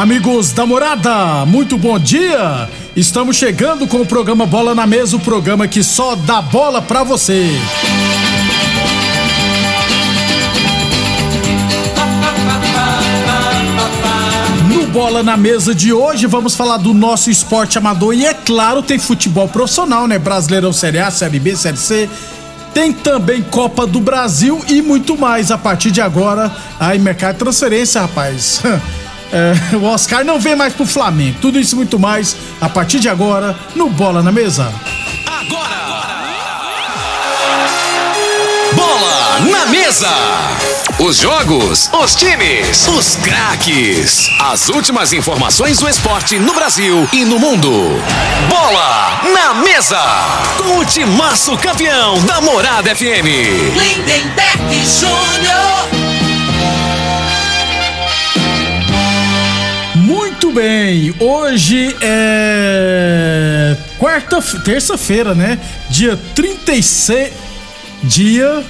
Amigos da morada, muito bom dia! Estamos chegando com o programa Bola na Mesa o programa que só dá bola pra você. No Bola na Mesa de hoje vamos falar do nosso esporte amador e, é claro, tem futebol profissional, né? Brasileirão Série A, Série B, Série C. Tem também Copa do Brasil e muito mais a partir de agora. Aí, mercado de transferência, rapaz. É, o Oscar não vem mais pro Flamengo. Tudo isso e muito mais a partir de agora no Bola na Mesa. Agora! Bola na Mesa! Os jogos, os times, os craques. As últimas informações do esporte no Brasil e no mundo. Bola na Mesa! Com o timaço campeão da Morada FM. Lindenberg Júnior. Muito bem, hoje é quarta, terça-feira, né? Dia 36, dia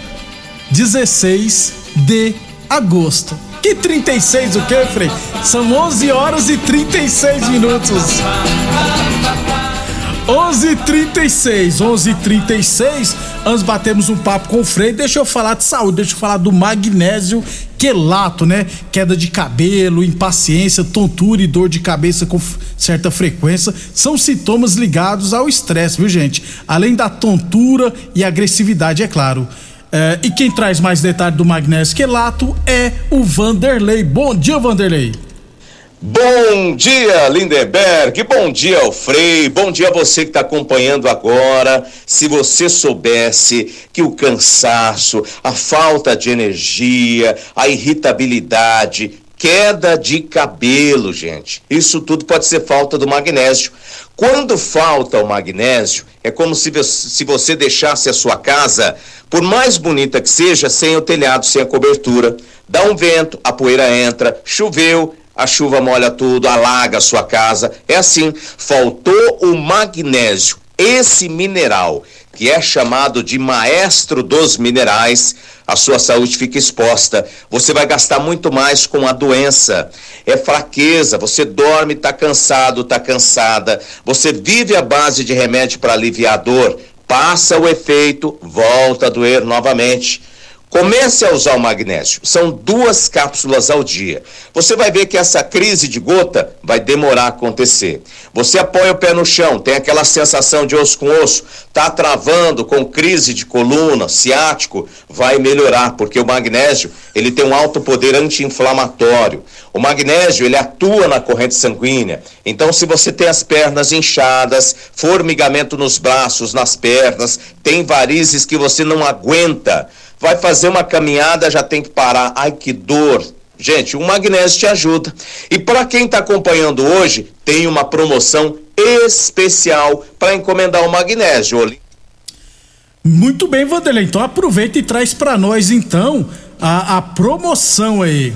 16 de agosto. Que 36 o que, Frei? São 11 horas e 36 minutos. 11:36, 11:36. Antes batemos um papo com o Frei. Deixa eu falar de saúde, deixa eu falar do magnésio quelato, né? Queda de cabelo, impaciência, tontura e dor de cabeça com certa frequência são sintomas ligados ao estresse, viu, gente? Além da tontura e agressividade, é claro. É, e quem traz mais detalhes do magnésio quelato é o Vanderlei. Bom dia, Vanderlei. Bom dia, Lindenberg. Bom dia, Alfrei. Bom dia a você que está acompanhando agora. Se você soubesse que o cansaço, a falta de energia, a irritabilidade, queda de cabelo, gente, isso tudo pode ser falta do magnésio. Quando falta o magnésio, é como se, se você deixasse a sua casa, por mais bonita que seja, sem o telhado, sem a cobertura. Dá um vento, a poeira entra, choveu, a chuva molha tudo, alaga a sua casa. É assim, faltou o magnésio, esse mineral que é chamado de maestro dos minerais, a sua saúde fica exposta. Você vai gastar muito mais com a doença. É fraqueza, você dorme, está cansado, está cansada. Você vive à base de remédio para aliviar a dor. Passa o efeito, volta a doer novamente. Comece a usar o magnésio. São duas cápsulas ao dia. Você vai ver que essa crise de gota vai demorar a acontecer. Você apoia o pé no chão, tem aquela sensação de osso com osso, tá travando com crise de coluna, ciático, vai melhorar, porque o magnésio, ele tem um alto poder anti-inflamatório. O magnésio, ele atua na corrente sanguínea. Então, se você tem as pernas inchadas, formigamento nos braços, nas pernas, tem varizes que você não aguenta, vai fazer uma caminhada, já tem que parar. Ai, que dor. Gente, o magnésio te ajuda. E para quem está acompanhando hoje, tem uma promoção especial para encomendar o magnésio. Muito bem, Vanderlei. Então aproveita e traz para nós então a, a promoção aí.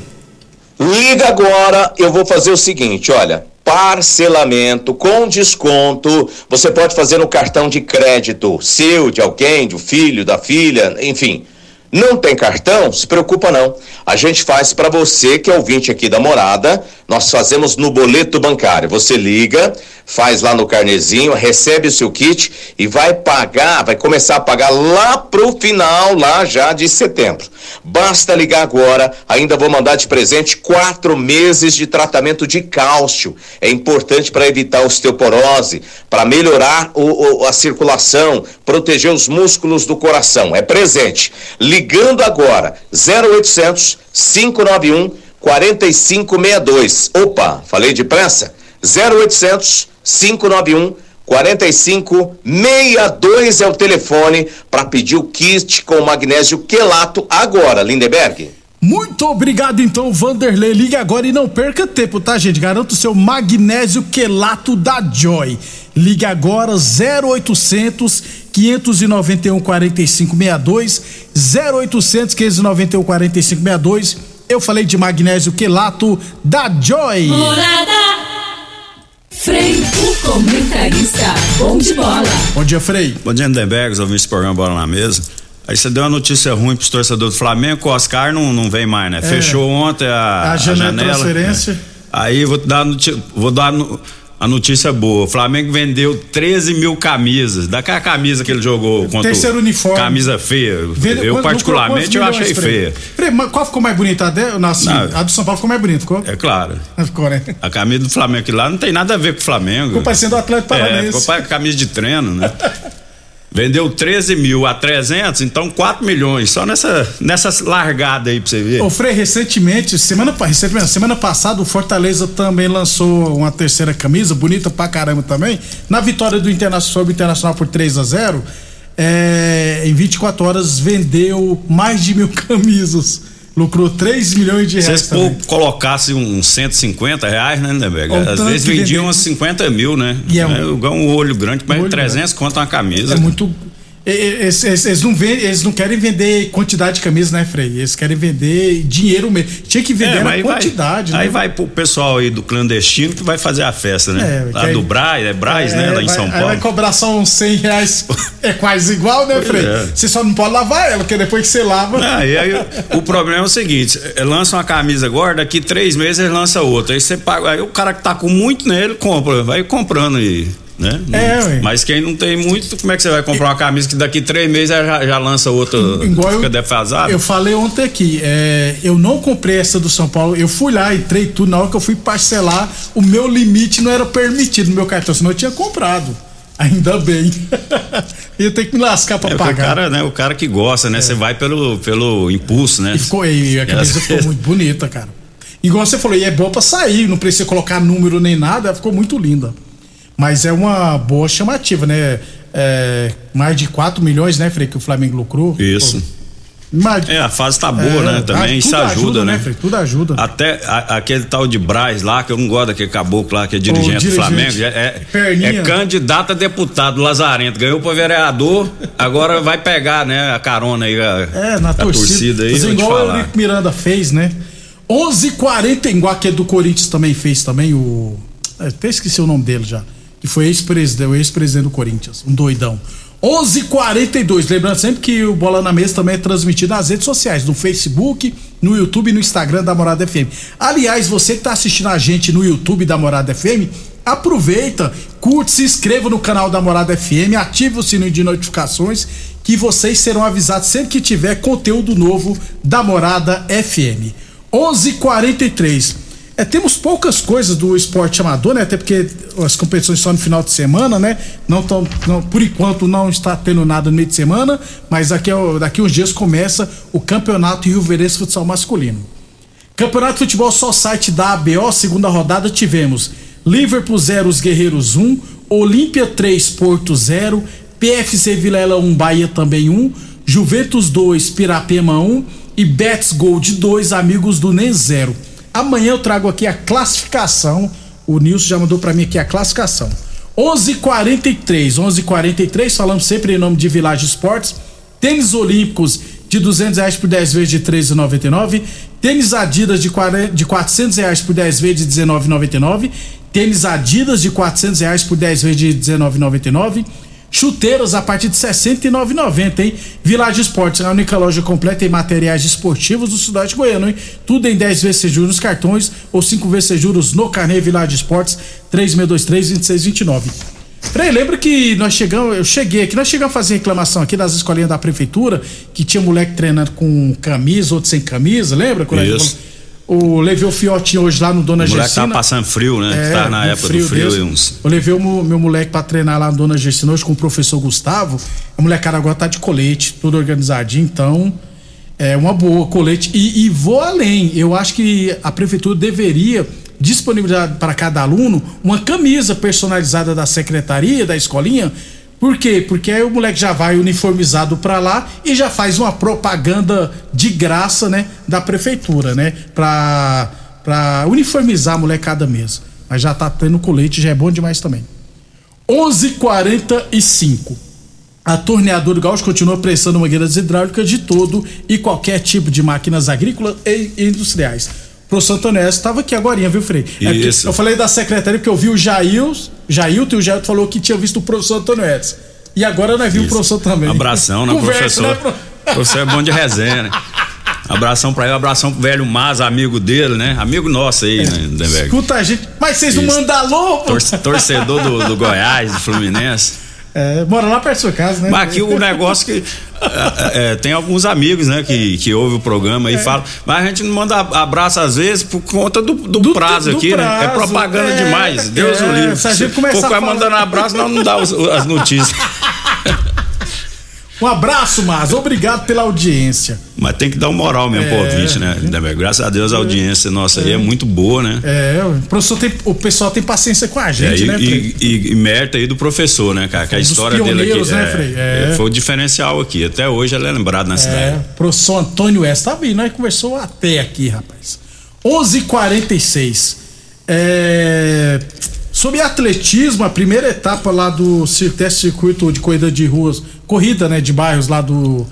Liga agora, eu vou fazer o seguinte, olha, parcelamento com desconto. Você pode fazer no cartão de crédito seu, de alguém, do filho, da filha, enfim. Não tem cartão? Se preocupa não. A gente faz para você que é ouvinte aqui da morada. Nós fazemos no boleto bancário. Você liga, faz lá no carnezinho, recebe o seu kit e vai pagar, vai começar a pagar lá pro final, lá já de setembro. Basta ligar agora, ainda vou mandar de presente quatro meses de tratamento de cálcio. É importante para evitar osteoporose, para melhorar o, o, a circulação, proteger os músculos do coração. É presente. Ligando agora, 0800 591 4562. Opa, falei depressa? 0800 591 4562 é o telefone para pedir o kit com magnésio quelato agora, Lindeberg. Muito obrigado então, Vanderlei. Ligue agora e não perca tempo, tá, gente? Garanto o seu magnésio quelato da Joy. Ligue agora 0800 591 4562 0800 591 4562. Eu falei de magnésio quelato da Joy. Morada. Frei, o comentarista, bom de bola. Bom dia, Frei. Bom dia, Lindenberg, ouvi esse programa Bola na Mesa. Aí você deu uma notícia ruim pros torcedores do Flamengo, o Oscar não, não vem mais, né? É. Fechou ontem a, a janela. A janela transferência. É. Aí vou dar, vou dar a notícia boa. O Flamengo vendeu 13 mil camisas. Daquela camisa que ele jogou contra Terceiro uniforme. Camisa feia. Vende, eu, particularmente, eu achei feia. Frei, qual ficou mais bonita? A, de, não, a do São Paulo ficou mais bonita, ficou? É claro. Ficou, né? A camisa do Flamengo aqui lá não tem nada a ver com o Flamengo. Ficou parecendo o Atlético Paranaense. É, ficou parecendo camisa de treino, né? Vendeu 13 mil a 300, então 4 milhões, só nessa, nessa largada aí pra você ver. Ô, Frei, recentemente, semana, recentemente, semana passada, o Fortaleza também lançou uma terceira camisa, bonita pra caramba também. Na vitória do Internacional sobre o Internacional por 3 a 0 é, em 24 horas vendeu mais de mil camisas. Lucrou 3 milhões de reais. Se você colocasse uns 150 reais, né, Lindeberg? Às vezes vendiam uns 50 mil, né? E é um, é, um olho grande, mas um 300 conta uma camisa. É muito. Eles, eles, eles, não vendem, eles não querem vender quantidade de camisa, né, Frei? Eles querem vender dinheiro mesmo. Tinha que vender é, quantidade, vai, né? Aí vai pro pessoal aí do clandestino que vai fazer a festa, né? É, lá do Braz, é Braz, é, né? Lá em São Paulo. Aí vai cobrar só uns 100 reais. é quase igual, né, Frei? É. Você só não pode lavar ela, porque depois que você lava. Não, aí, aí, o problema é o seguinte: é, lança uma camisa agora, daqui três meses lança outra. Aí você paga. Aí o cara que tá com muito nele compra, vai comprando aí né? É, Mas quem não tem muito, como é que você vai comprar uma camisa que daqui três meses já, já lança outra Igual fica eu, defasada? Eu falei ontem aqui, é, eu não comprei essa do São Paulo, eu fui lá, entrei tudo, na hora que eu fui parcelar, o meu limite não era permitido no meu cartão, senão eu tinha comprado. Ainda bem. Ia ter que me lascar pra é, pagar. O cara, né? O cara que gosta, né? É. Você é. vai pelo, pelo impulso, né? E ficou, e a camisa ficou muito bonita, cara. Igual você falou, e é boa pra sair, não precisa colocar número nem nada, ficou muito linda. Mas é uma boa chamativa, né? É, mais de 4 milhões, né, Frei, que o Flamengo lucrou. Isso. Mas, é, a fase tá boa, é, né? Também isso ajuda, ajuda, né? né Frei? Tudo ajuda. Até a, aquele tal de Braz lá, que eu não gosto daquele caboclo lá, que é dirigente, dirigente. do Flamengo, é, é, é candidato a deputado, Lazarento. Ganhou para vereador, agora vai pegar, né, a carona aí, a, é, na a torcida, torcida aí. Mas igual o Nico Miranda fez, né? 11:40 igual que do Corinthians também fez também, o. Até esqueci o nome dele já que foi ex-presidente, o ex-presidente do Corinthians, um doidão. 11:42. Lembrando sempre que o Bola na Mesa também é transmitido nas redes sociais, no Facebook, no YouTube e no Instagram da Morada FM. Aliás, você que está assistindo a gente no YouTube da Morada FM, aproveita, curte, se inscreva no canal da Morada FM, ative o sininho de notificações que vocês serão avisados sempre que tiver conteúdo novo da Morada FM. 11:43. É, temos poucas coisas do esporte amador, né? Até porque as competições só no final de semana, né? Não tão, não, por enquanto não está tendo nada no meio de semana, mas daqui, daqui uns dias começa o Campeonato Rio Verense Futsal Masculino. Campeonato de Futebol só site da ABO, segunda rodada tivemos Liverpool 0, os Guerreiros 1, Olímpia 3, Porto 0, PFC Vilela 1, Bahia também 1, Juventus 2, Pirapema 1 e Betts Gold 2, Amigos do NEM 0. Amanhã eu trago aqui a classificação. O Nilson já mandou para mim aqui a classificação. 11:43, 11:43. Falamos sempre em nome de Village Esportes. Tênis Olímpicos de 200 reais por 10 vezes de 13,99. Tênis Adidas de, 40, de 400 reais por 10 vezes de 19,99. Tênis Adidas de 400 reais por 10 vezes de 19,99. Chuteiras a partir de R$ 69,90, hein? Village Esportes, a única loja completa em materiais esportivos do Sudeste Goiano, hein? Tudo em 10 vezes juros nos cartões ou 5 vezes juros no Carnê Village Esportes, 3623-2629. Frei, lembra que nós chegamos, eu cheguei aqui, nós chegamos a fazer reclamação aqui das escolinhas da prefeitura, que tinha moleque treinando com camisa, outro sem camisa, lembra? Quando. O levei o fiotinho hoje lá no Dona O moleque Gessina. tá passando frio, né? É, tá na um época do frio desse. e uns. Eu levei o meu, meu moleque pra treinar lá no Dona Gessina hoje com o professor Gustavo. A molecada agora tá de colete, tudo organizadinho, então é uma boa colete. E, e vou além, eu acho que a prefeitura deveria disponibilizar para cada aluno uma camisa personalizada da secretaria, da escolinha. Por quê? Porque aí o moleque já vai uniformizado pra lá e já faz uma propaganda de graça, né, da prefeitura, né, pra, pra uniformizar a molecada mesmo. Mas já tá tendo colete, já é bom demais também. 11:45. A torneadora do Gaúcho continua prestando mangueiras hidráulicas de todo e qualquer tipo de máquinas agrícolas e industriais. O professor Antônio estava aqui agora, viu, Frei? É Isso. eu falei da secretaria porque eu vi o Jails, Jailton e o Jailton falou que tinha visto o professor Antônio Edson. E agora nós vimos o professor também. Abração, né, Conversa, professor? né, pro- Professor é bom de resenha, né? Abração pra ele, abração pro velho Mas, amigo dele, né? Amigo nosso aí, né, Denberg? Escuta a gente. Mas vocês não mandam alô, torcedor do, do Goiás, do Fluminense. É, mora lá perto da sua casa, né? Mas aqui o negócio que. é, é, tem alguns amigos, né, que, que ouvem o programa É. e falam, mas a gente não manda abraço às vezes por conta do, do, Do- prazo do aqui, né? prazo, É propaganda é, demais. Deus é, o livre. se a gente começar a falar- mandando abraço, nós não dá os- as notícias. Um abraço, Mas. Obrigado pela audiência. Mas tem que dar uma moral mesmo pro É. ouvinte, né? Graças a Deus a audiência nossa aí é muito boa, né? É, o, professor tem, o pessoal tem paciência com a gente, É, e, né, Frei? e, e, mérito aí do professor, né, cara? Que a Dos história dele aqui né, Frei? É. foi o diferencial aqui. Até hoje ele é lembrado na É, cidade. professor Antônio West, tá vindo, nós conversou até aqui, rapaz. 11:46. É, sobre atletismo, a primeira etapa lá do teste circuito de corrida de ruas, corrida, né, de bairros lá do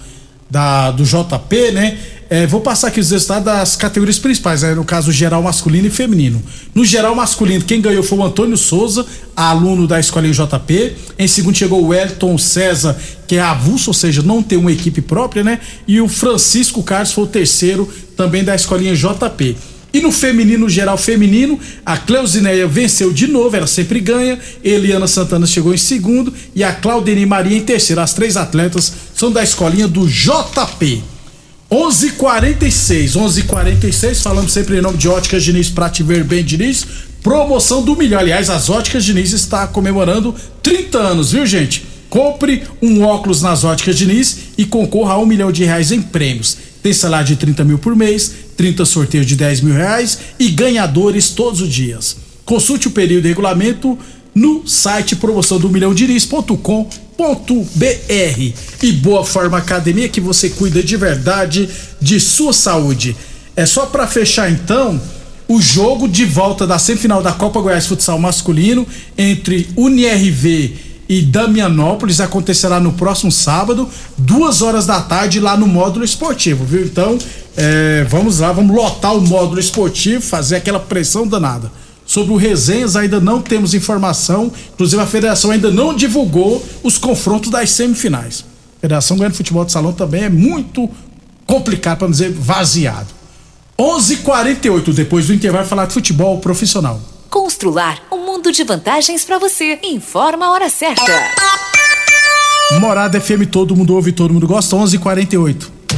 da, do JP, né? É, vou passar aqui os resultados das categorias principais, né? no caso geral masculino e feminino. No geral masculino, quem ganhou foi o Antônio Souza, aluno da escolinha JP. Em segundo chegou o Elton César, que é avulso, ou seja, não tem uma equipe própria, né? E o Francisco Carlos foi o terceiro, também da escolinha JP. E no feminino, geral feminino, a Cleusineia venceu de novo, ela sempre ganha. Eliana Santana chegou em segundo e a Claudine Maria em terceiro. As três atletas são da escolinha do JP. 11:46, 11:46. Falamos sempre em nome de Óticas Diniz Prate Ver Bem Diniz. Promoção do milhão. Aliás, as Óticas Diniz está comemorando 30 anos, viu, gente? Compre um óculos nas Óticas Diniz e concorra a um milhão de reais em prêmios. Tem salário de 30 mil por mês, 30 sorteios de 10 mil reais e ganhadores todos os dias. Consulte o período e regulamento no site promoção do milhão E Boa Forma Academia que você cuida de verdade de sua saúde. É só para fechar então o jogo de volta da semifinal da Copa Goiás Futsal Masculino entre UniRV e Damianópolis acontecerá no próximo sábado, duas horas da tarde, lá no módulo esportivo, viu? Então, é, vamos lá, vamos lotar o módulo esportivo, fazer aquela pressão danada. Sobre o Resenhas ainda não temos informação, inclusive a federação ainda não divulgou os confrontos das semifinais. A Federação de Futebol de Salão também é muito complicado, para dizer vaziado. 11:48 depois do intervalo falar de futebol profissional. Constrular um mundo de vantagens para você. Informa a hora certa. Morada FM, todo mundo ouve, todo mundo gosta. 11:48.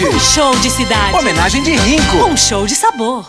Um show de cidade. Homenagem de Rinco. Um show de sabor.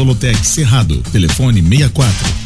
Solotec Cerrado. Telefone 64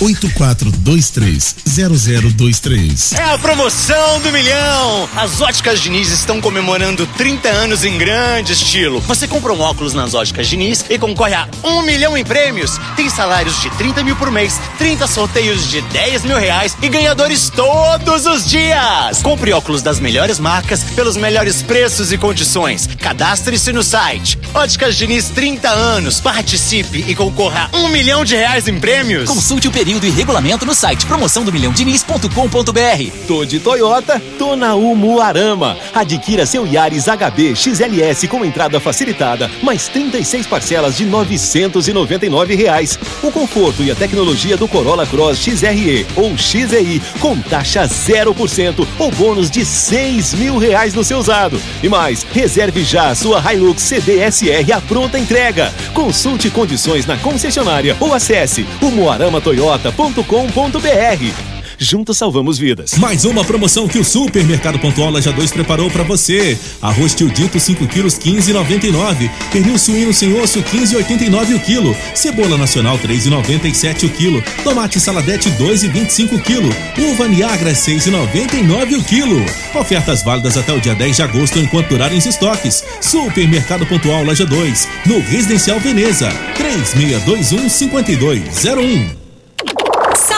984230023. É a promoção do milhão! As óticas Diniz estão comemorando 30 anos em grande estilo. Você compra um óculos nas óticas Diniz e concorre a um milhão em prêmios. Tem salários de 30 mil por mês, 30 sorteios de 10 mil reais e ganhadores todos os dias. Compre óculos das melhores marcas pelos melhores preços e condições. Cadastre-se no site. Óticas Diniz 30 anos. Participe e concorra a um milhão de reais em prêmios. Consulte o período e regulamento no site promoção do milhão diniz.com.br. Tô de Toyota, tô na Umuarama. Adquira seu Yaris HB XLS com entrada facilitada, mais 36 parcelas de 999 reais. O conforto e a tecnologia do Corolla Cross XRE ou XEI com taxa 0% ou bônus de 6 mil reais no seu usado. E mais, reserve já a sua Hilux CDSR à pronta entrega. Consulte condições na concessionária ou acesse umuaramatoyota.com.br. Juntos salvamos vidas. Mais uma promoção que o Supermercado Pontual Laja 2 preparou para você. Arroz tio dito 5 quilos 15,99. Pernil suíno sem osso 15,89 o quilo. Cebola nacional 3,97 o quilo. Tomate saladete 2,25 o quilo. Uva Niagara 6,99 o quilo. Ofertas válidas até o dia 10 de agosto enquanto durarem os estoques. Supermercado Pontual Laja 2, no Residencial Veneza. 3621 5201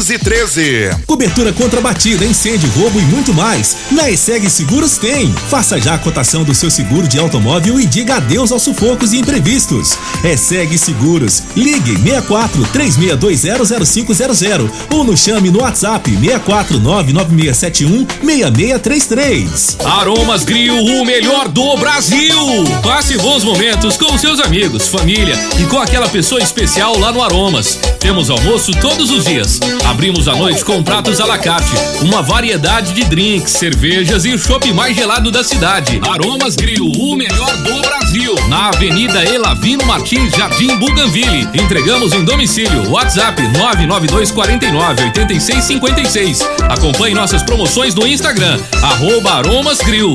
1513. Cobertura contra batida, incêndio, roubo e muito mais. Na ESEG Seguros tem. Faça já a cotação do seu seguro de automóvel e diga adeus aos sufocos e imprevistos. ESEG Seguros. Ligue 64 36200500 ou nos chame no WhatsApp 6499671 6633. Aromas Grill, o melhor do Brasil. Passe bons momentos com seus amigos, família e com aquela pessoa especial lá no Aromas. Temos almoço todos os dias Abrimos à noite com pratos à la carte, uma variedade de drinks, cervejas e o shopping mais gelado da cidade. Aromas Grill, o melhor do Brasil. Na Avenida Elavino Martins, Jardim Buganville. Entregamos em domicílio. WhatsApp 992 49 86 56. Acompanhe nossas promoções no Instagram, arroba Aromas Grill.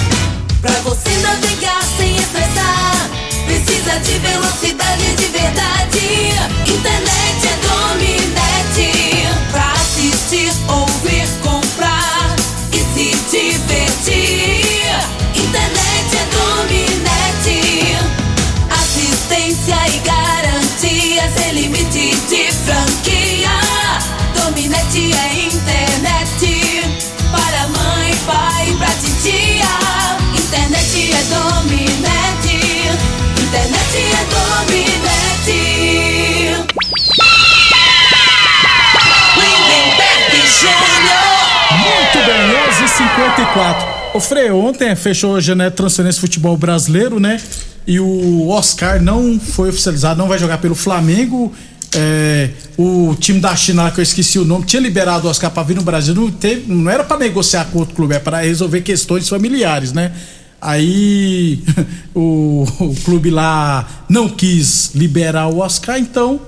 Pra você navegar sem estressar, precisa de velocidade de verdade. Internet é Dominete. Pra 11h54. Ô Frei, ontem fechou a janela de transferência futebol brasileiro, né? E o Oscar não foi oficializado, não vai jogar pelo Flamengo. É, o time da China, que eu esqueci o nome, tinha liberado o Oscar pra vir no Brasil. Não, teve, não era pra negociar com outro clube, é pra resolver questões familiares, né? Aí o, o clube lá não quis liberar o Oscar, então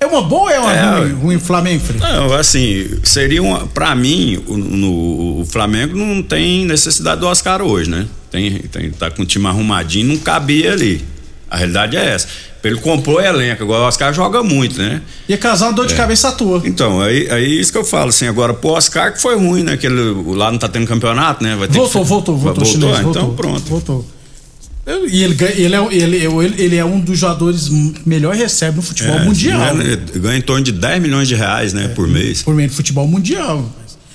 é uma boa ou é uma É, ruim, ruim Flamengo? Não, assim, seria uma. Pra mim, o, no- o Flamengo não tem necessidade do Oscar hoje, né? Tem, tem, tá com o time arrumadinho, não cabia ali. A realidade é essa. Ele comprou elenco, agora o Oscar joga muito, né? Ia causar uma dor de É. cabeça à tua. Então, aí, aí isso que eu falo, assim, agora pro Oscar que foi ruim, né? Que ele, lá não tá tendo campeonato, né? Vai ter Voltou, que, voltou, voltou, Voltou, chinês, então voltou, pronto. Voltou. E ele, ele, é, ele, ele, é um dos jogadores melhor recebe no futebol É, mundial. Ganha, ganha em torno de 10 milhões de reais, né? Por mês. Por meio do futebol mundial.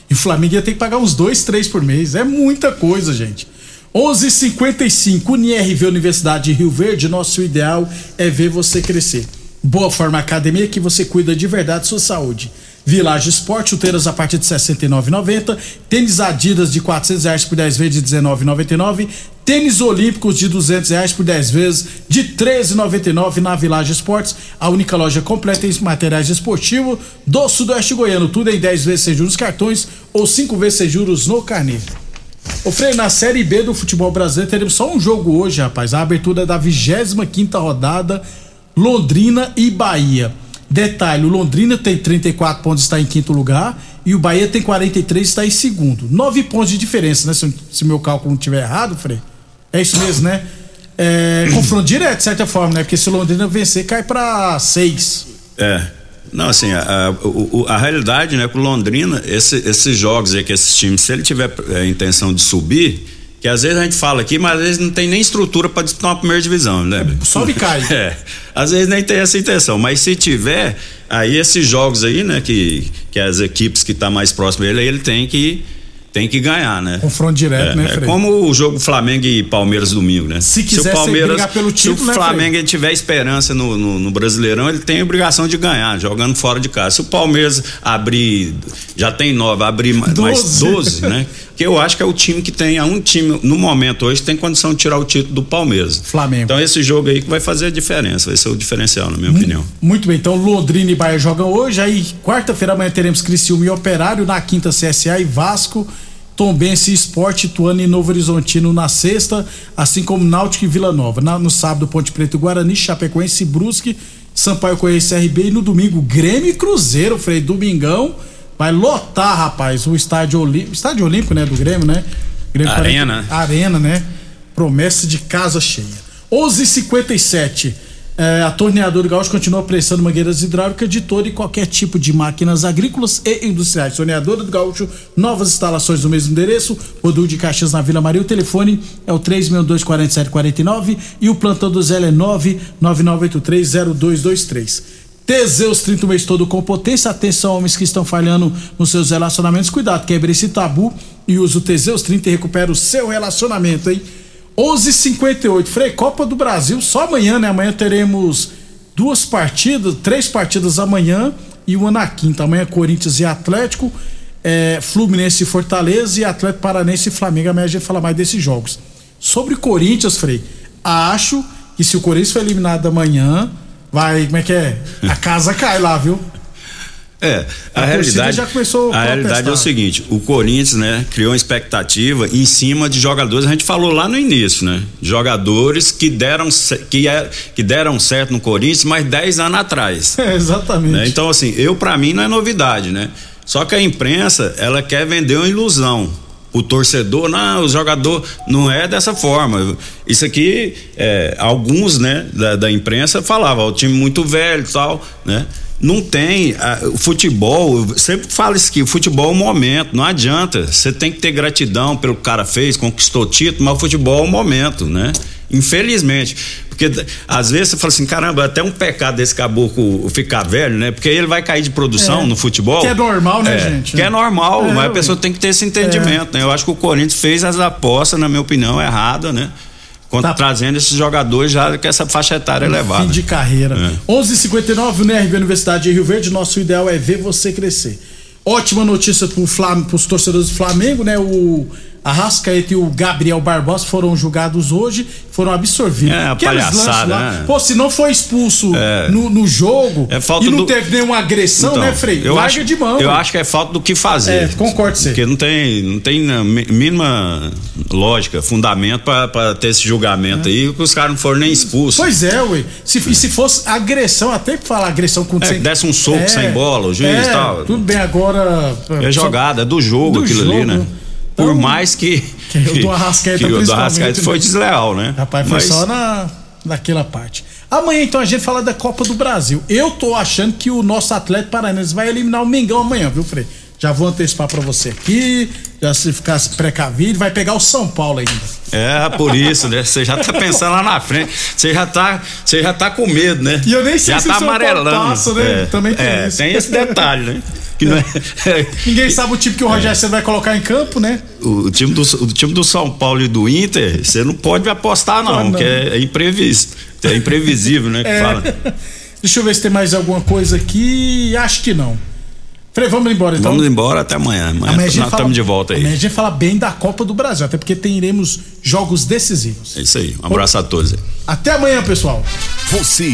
E o Flamengo ia ter que pagar uns dois, três por mês. É muita coisa, gente. 11:55 UniRV Universidade de Rio Verde. Nosso ideal é ver você crescer. Boa Forma Academia que você cuida de verdade da sua saúde. Village Esporte, chuteiras a partir de R$ 69,90. Tênis Adidas de 400 reais por 10 vezes de R$ 19,99. Tênis Olímpicos de 200 reais por 10 vezes de R$ 13,99 na Village Esportes. A única loja completa em materiais esportivos do Sudoeste Goiano. Tudo em 10 vezes sem juros cartões ou 5 vezes sem juros no carnê. Ô Frei, na Série B do futebol brasileiro teremos só um jogo hoje, rapaz. A abertura da 25 rodada, Londrina e Bahia. Detalhe, o Londrina tem 34 pontos, está em quinto lugar, e o Bahia tem 43, está em segundo. Nove pontos de diferença, né? Se, se meu cálculo não estiver errado, Frei. É isso mesmo, né? É, confronto direto, de certa forma, né? Porque se o Londrina vencer, cai pra seis. É. Não, assim, a, a, a realidade, né, com o Londrina, esse- esses jogos aí que esses times, se ele tiver é, intenção de subir, que às vezes a gente fala aqui, mas às vezes não tem nem estrutura para disputar uma primeira divisão, né? sobe e cai. É. Às vezes nem tem essa intenção, mas se tiver, aí esses jogos aí, né, que, que as equipes que tá mais próximas dele, aí ele tem que tem que ganhar, né? Confronto direto, É, né, é Frei? como o jogo Flamengo e Palmeiras domingo, né? Se quiser o ser- Palmeiras, brigar pelo título, se o né, Flamengo tiver esperança no, no- no Brasileirão, ele tem obrigação de ganhar, jogando fora de casa. Se o Palmeiras abrir, já tem nove, abrir ma- mais Doze. 12, né? Que eu acho que é o time que tem, é um time no momento hoje tem condição de tirar o título do Palmeiras. Flamengo. Então esse jogo aí que vai fazer a diferença, vai ser o diferencial, na minha opinião. Muito bem, então Londrina e Bahia jogam hoje. Aí, quarta-feira amanhã teremos Criciúma e Operário. Na quinta, CSA e Vasco. Tombense, Esporte, Ituano e Novo Horizontino na sexta, assim como Náutico e Vila Nova. Na- no sábado, Ponte Preta e Guarani, Chapecoense e Brusque, Sampaio Correia e CRB. E no domingo, Grêmio e Cruzeiro, Frei. Domingão vai lotar, rapaz, o estádio Olímpico. Estádio Olímpico, né? Do Grêmio, né? Grêmio Arena. Arena, né? Promessa de casa cheia. 11:57. É, a torneadora Gaúcho continua prestando mangueiras hidráulicas de todo e qualquer tipo de máquinas agrícolas e industriais. Torneadora do Gaúcho, novas instalações no mesmo endereço, Rodul de Caxias na Vila Maria. O telefone é o 3624749 e o plantão do Zé é 999830223. Teseus 30 o mês todo com potência. Atenção, homens que estão falhando nos seus relacionamentos. Cuidado, quebre esse tabu e use o Teseus 30 e recupera o seu relacionamento, hein? 11:58 Frei, Copa do Brasil, só amanhã, né? Amanhã teremos duas partidas, três partidas amanhã e uma na quinta. Amanhã Corinthians e Atlético, é, Fluminense e Fortaleza e Atlético Paranense e Flamengo. Amanhã a gente fala mais desses jogos. Sobre Corinthians, Frei, acho que se o Corinthians for eliminado amanhã, vai, como é que é? A casa cai lá, viu? É, a, A realidade já começou a a realidade é o seguinte, o Corinthians, né, criou uma expectativa em cima de jogadores, a gente falou lá no início, né? Jogadores que deram que, é, que deram certo no Corinthians, mas 10 anos atrás. É, exatamente. né? Então assim, eu para mim não é novidade, né? Só que a imprensa, ela quer vender uma ilusão. O torcedor, não, o jogador não é dessa forma. Isso aqui, é, alguns, né, da, da imprensa falavam, o time muito velho tal, né? Não tem, o futebol, eu sempre falo isso aqui, o futebol é um momento, não adianta. Você tem que ter gratidão pelo que o cara fez, conquistou título, mas o futebol é um momento, né? Infelizmente. Porque às vezes você fala assim, caramba, até um pecado desse caboclo ficar velho, né? Porque ele vai cair de produção É. no futebol. Que é normal, né, É, gente? Que é normal, É, mas a pessoa tem que ter esse entendimento, né? Eu acho que o Corinthians fez as apostas, na minha opinião, errada, né? tá. trazendo esses jogadores já com essa faixa etária elevada. Fim de carreira. É. 11:59 UNRV Universidade de Rio Verde. Nosso ideal é ver você crescer. Ótima notícia para os torcedores do Flamengo, né? O Arrascaeta e o Gabriel Barbosa foram julgados hoje, foram absorvidos. É, palhaçada, lá, né? Pô, se não foi expulso é. no, no, jogo é e não do... teve nenhuma agressão, então, né, Frei? Eu Larga acho, de mão. Eu véio. acho que é falta do que fazer. É, concordo com Porque não tem, não tem mínima lógica, fundamento para ter esse julgamento é. aí, que os caras não foram nem expulsos. Pois é, ué. Se, se fosse agressão, até falar agressão com... É, sem... desse um soco é. sem bola, o juiz e é, tal. Tudo bem, agora... É jogada, é do jogo do aquilo jogo. ali, né? Por então, mais que. Que o do Arrascaeta, que o do Arrascaeta foi desleal, né? Rapaz, foi Mas... só na, naquela parte. Amanhã, então, a gente fala da Copa do Brasil. Eu tô achando que o nosso atleta paranaense vai eliminar o Mengão amanhã, viu, Frei? Já vou antecipar para você aqui, já se ficar precavido, vai pegar o São Paulo ainda. É, por isso, né? Você já tá pensando lá na frente. Você já tá, você já tá com medo, né? E eu nem sei já se tá o São amarelando. Paulo passa, né? É, Também tem é, isso. Tem esse detalhe, né? Que não é... Ninguém sabe o time que o Rogério é. vai colocar em campo, né? O, time do, o time do São Paulo e do Inter, você não pode apostar, não, não. que é, é imprevisível. É imprevisível, né? Que é. fala. Deixa eu ver se tem mais alguma coisa aqui. Acho que não. Frei, vamos embora então. Vamos embora até amanhã. Amanhã, amanhã nós estamos de volta aí. Amanhã a gente fala bem da Copa do Brasil, até porque teremos jogos decisivos. É isso aí. Um abraço a todos. Até amanhã, pessoal. Você